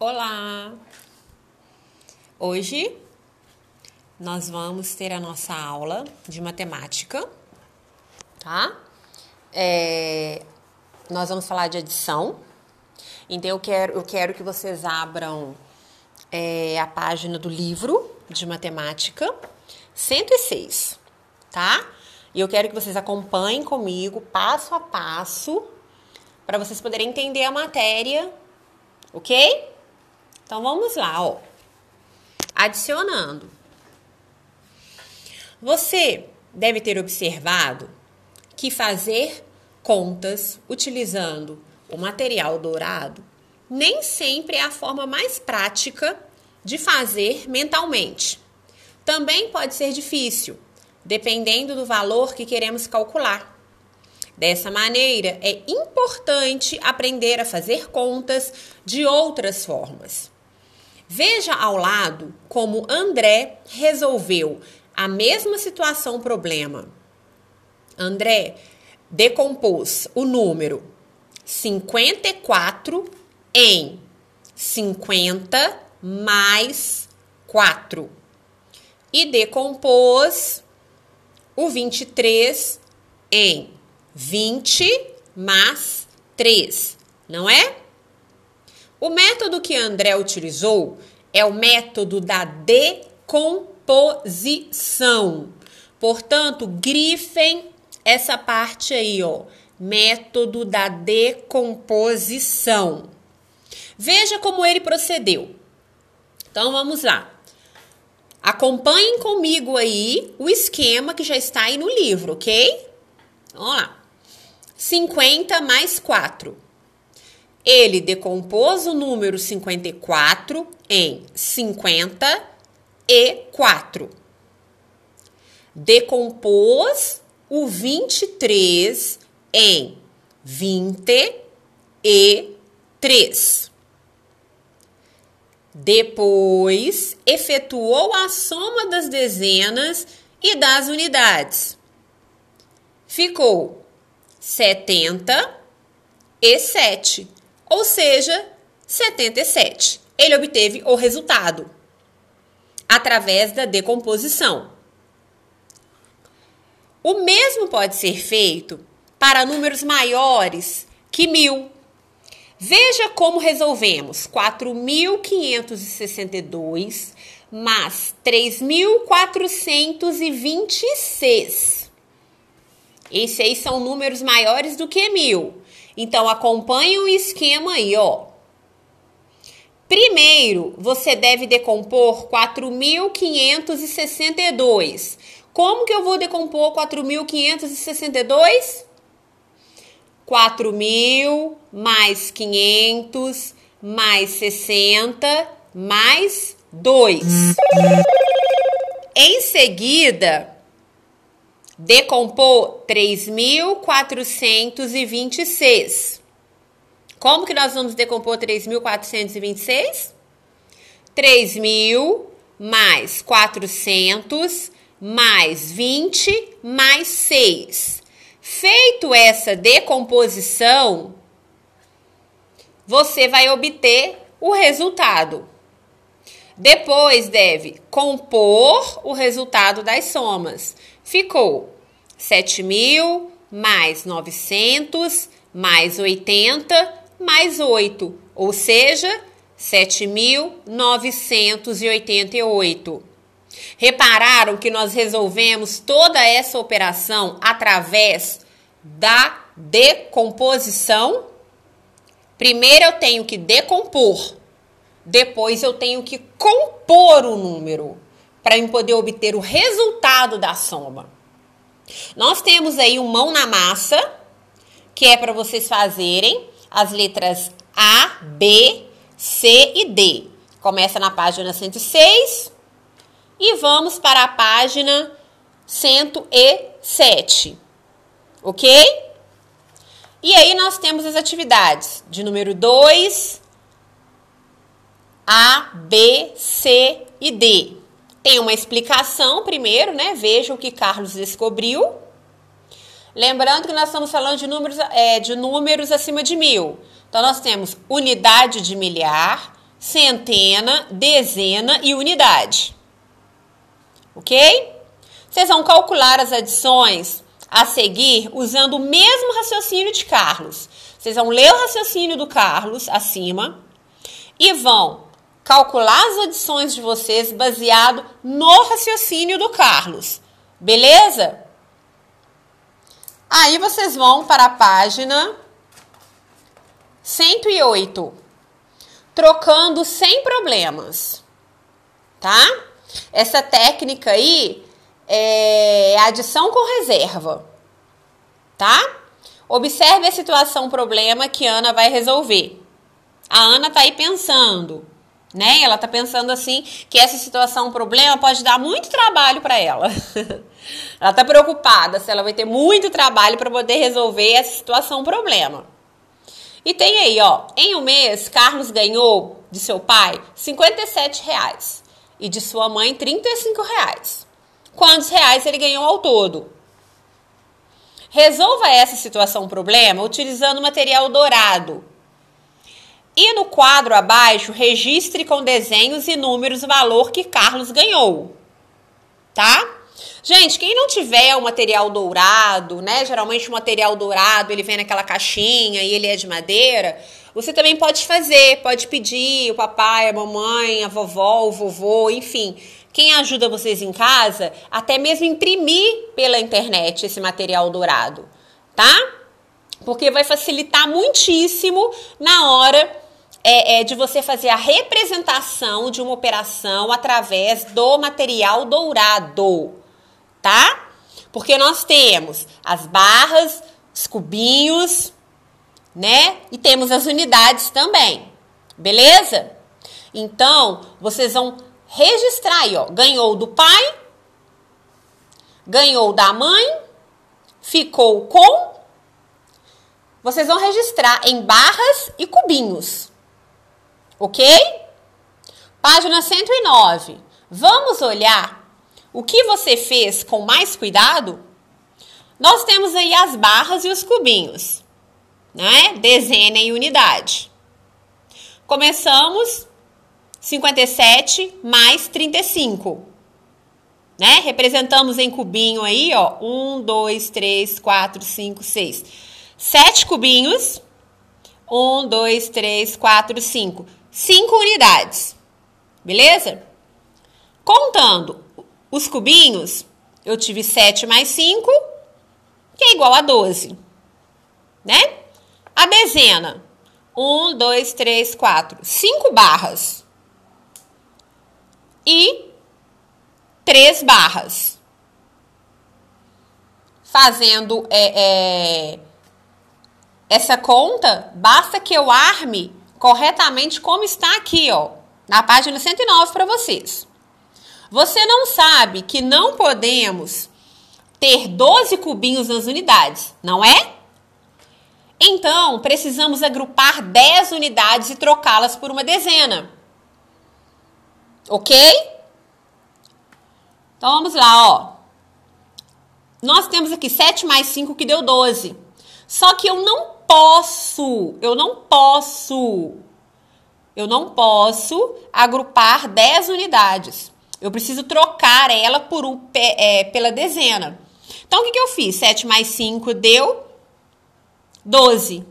Olá! Hoje nós vamos ter a nossa aula de matemática, tá? É, nós vamos falar de adição. Então eu quero, eu quero que vocês abram é, a página do livro de matemática 106, tá? E eu quero que vocês acompanhem comigo passo a passo para vocês poderem entender a matéria, ok? Então vamos lá, ó. Adicionando. Você deve ter observado que fazer contas utilizando o material dourado nem sempre é a forma mais prática de fazer mentalmente. Também pode ser difícil, dependendo do valor que queremos calcular. Dessa maneira, é importante aprender a fazer contas de outras formas. Veja ao lado como André resolveu a mesma situação problema. André decompôs o número 54 em 50 mais 4 e decompôs o 23 em 20 mais 3, não é? O método que André utilizou é o método da decomposição. Portanto, grifem essa parte aí, ó. Método da decomposição. Veja como ele procedeu. Então vamos lá. Acompanhem comigo aí o esquema que já está aí no livro, ok? Vamos lá. 50 mais 4. Ele decompôs o número 54 em 50 e 4. Decompôs o 23 em 20 e 3. Depois, efetuou a soma das dezenas e das unidades. Ficou 70 e 7, ou seja, 77. Ele obteve o resultado através da decomposição. O mesmo pode ser feito para números maiores que mil. Veja como resolvemos 4.562 mais 3.426. Esses aí são números maiores do que mil. Então, acompanhe o esquema aí, ó. Primeiro, você deve decompor 4.562. Como que eu vou decompor 4.562? 4.000 mais 500 mais 60 mais 2. Em seguida, decompor 3.426. Como que nós vamos decompor 3.426? 3.000 mais 400 mais 20 mais 6. Feito essa decomposição, você vai obter o resultado. Depois deve compor o resultado das somas. Ficou 7 mil mais 900 mais 80 mais 8, ou seja, 7.988. Repararam que nós resolvemos toda essa operação através da decomposição? Primeiro eu tenho que decompor, depois eu tenho que compor o número para eu poder obter o resultado da soma. Nós temos aí um mão na massa, que é para vocês fazerem as letras A, B, C e D. Começa na página 106 e vamos para a página 107. Ok? E aí nós temos as atividades de número 2, A, B, C e D. Tem uma explicação primeiro, né? Veja o que Carlos descobriu. Lembrando que nós estamos falando de números, é, de números acima de mil. Então, nós temos unidade de milhar, centena, dezena e unidade. Ok? Vocês vão calcular as adições a seguir usando o mesmo raciocínio de Carlos. Vocês vão ler o raciocínio do Carlos acima e vão calcular as adições de vocês baseado no raciocínio do Carlos. Beleza? Aí vocês vão para a página 108, trocando sem problemas, tá? Essa técnica aí é adição com reserva, tá? Observe a situação problema que a Ana vai resolver. A Ana tá aí pensando, né? Ela tá pensando assim que essa situação problema pode dar muito trabalho para ela. ela tá preocupada se ela vai ter muito trabalho para poder resolver essa situação problema. E tem aí, ó, em um mês, Carlos ganhou de seu pai 57 reais e de sua mãe 35 reais. Quantos reais ele ganhou ao todo? Resolva essa situação problema utilizando material dourado, e no quadro abaixo, registre com desenhos e números o valor que Carlos ganhou. Tá? Gente, quem não tiver o material dourado, né? Geralmente o material dourado ele vem naquela caixinha e ele é de madeira. Você também pode fazer, pode pedir o papai, a mamãe, a vovó, o vovô, enfim, quem ajuda vocês em casa, até mesmo imprimir pela internet esse material dourado, tá? Porque vai facilitar muitíssimo na hora é, é, de você fazer a representação de uma operação através do material dourado, tá? Porque nós temos as barras, os cubinhos, né? E temos as unidades também, beleza? Então, vocês vão registrar aí, ó. Ganhou do pai, ganhou da mãe, ficou com. Vocês vão registrar em barras e cubinhos. Ok? Página 109. Vamos olhar o que você fez com mais cuidado? Nós temos aí as barras e os cubinhos, né? Dezena e unidade. Começamos 57 mais 35. Né? Representamos em cubinho aí, ó. 1, 2, 3, 4, 5, 6. Sete cubinhos. 1, 2, 3, 4, 5. 5 unidades. Beleza? Contando os cubinhos, eu tive 7 mais 5, que é igual a 12. Né? A dezena. 1, 2, 3, 4. 5 barras. E 3 barras. Fazendo é, é, essa conta, basta que eu arme corretamente como está aqui, ó, na página 109 para vocês. Você não sabe que não podemos ter 12 cubinhos nas unidades, não é? Então, precisamos agrupar 10 unidades e trocá-las por uma dezena. Ok? Então, vamos lá, ó. Nós temos aqui 7 mais 5 que deu 12. Só que eu não posso, eu não posso, eu não posso agrupar 10 unidades. Eu preciso trocar ela por um, é, pela dezena. Então, o que, que eu fiz? 7 mais 5 deu 12,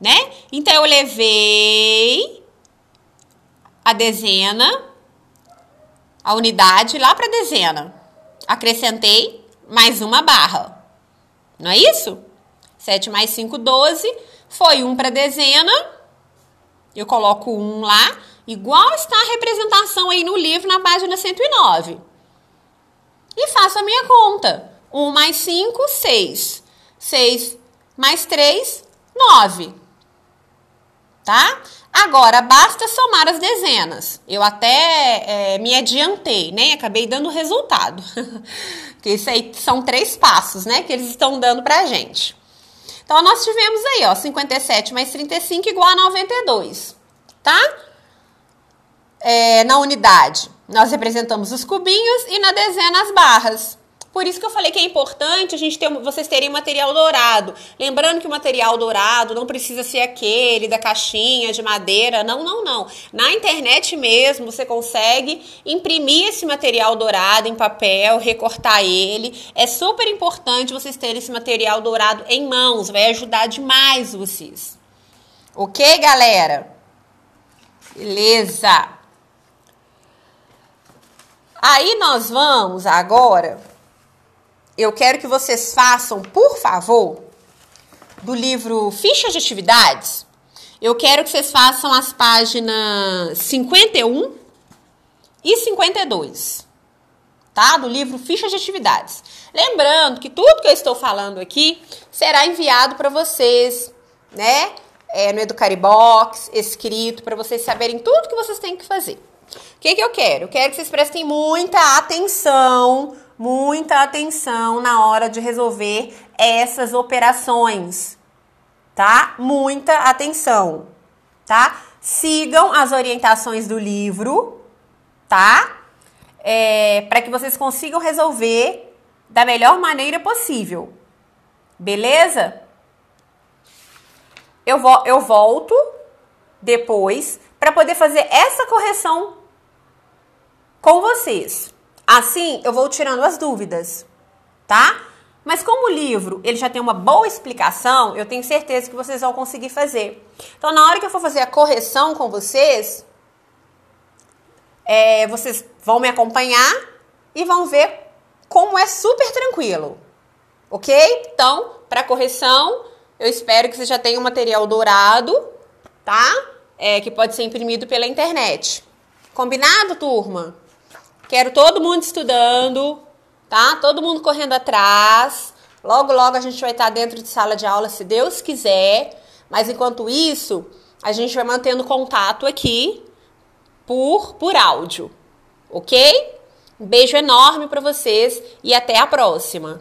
né? Então, eu levei a dezena, a unidade lá para a dezena. Acrescentei mais uma barra. Não é isso? 7 mais 5, 12. Foi 1 para dezena. Eu coloco 1 lá. Igual está a representação aí no livro, na página 109. E faço a minha conta. 1 mais 5, 6. 6 mais 3, 9. Tá? Agora, basta somar as dezenas. Eu até é, me adiantei, né? Acabei dando o resultado. Porque isso aí são três passos, né? Que eles estão dando pra gente. Então, nós tivemos aí, ó, 57 mais 35 igual a 92, tá? É, na unidade, nós representamos os cubinhos e na dezena as barras. Por isso que eu falei que é importante a gente ter, vocês terem material dourado. Lembrando que o material dourado não precisa ser aquele da caixinha de madeira. Não, não, não. Na internet mesmo você consegue imprimir esse material dourado em papel, recortar ele. É super importante vocês terem esse material dourado em mãos. Vai ajudar demais vocês. Ok, galera? Beleza. Aí nós vamos agora eu quero que vocês façam, por favor, do livro Fichas de Atividades, eu quero que vocês façam as páginas 51 e 52, tá? Do livro Fichas de Atividades. Lembrando que tudo que eu estou falando aqui será enviado para vocês, né? É, no Educaribox, escrito, para vocês saberem tudo que vocês têm que fazer. O que, que eu quero? Eu quero que vocês prestem muita atenção muita atenção na hora de resolver essas operações, tá? Muita atenção, tá? Sigam as orientações do livro, tá? É, para que vocês consigam resolver da melhor maneira possível, beleza? Eu, vo eu volto depois para poder fazer essa correção com vocês. Assim, eu vou tirando as dúvidas, tá? Mas como o livro ele já tem uma boa explicação, eu tenho certeza que vocês vão conseguir fazer. Então, na hora que eu for fazer a correção com vocês, é, vocês vão me acompanhar e vão ver como é super tranquilo, ok? Então, para correção, eu espero que você já tenha um material dourado, tá? É, que pode ser imprimido pela internet. Combinado, turma? Quero todo mundo estudando, tá? Todo mundo correndo atrás. Logo, logo a gente vai estar dentro de sala de aula, se Deus quiser. Mas enquanto isso, a gente vai mantendo contato aqui por, por áudio, ok? Um beijo enorme para vocês e até a próxima.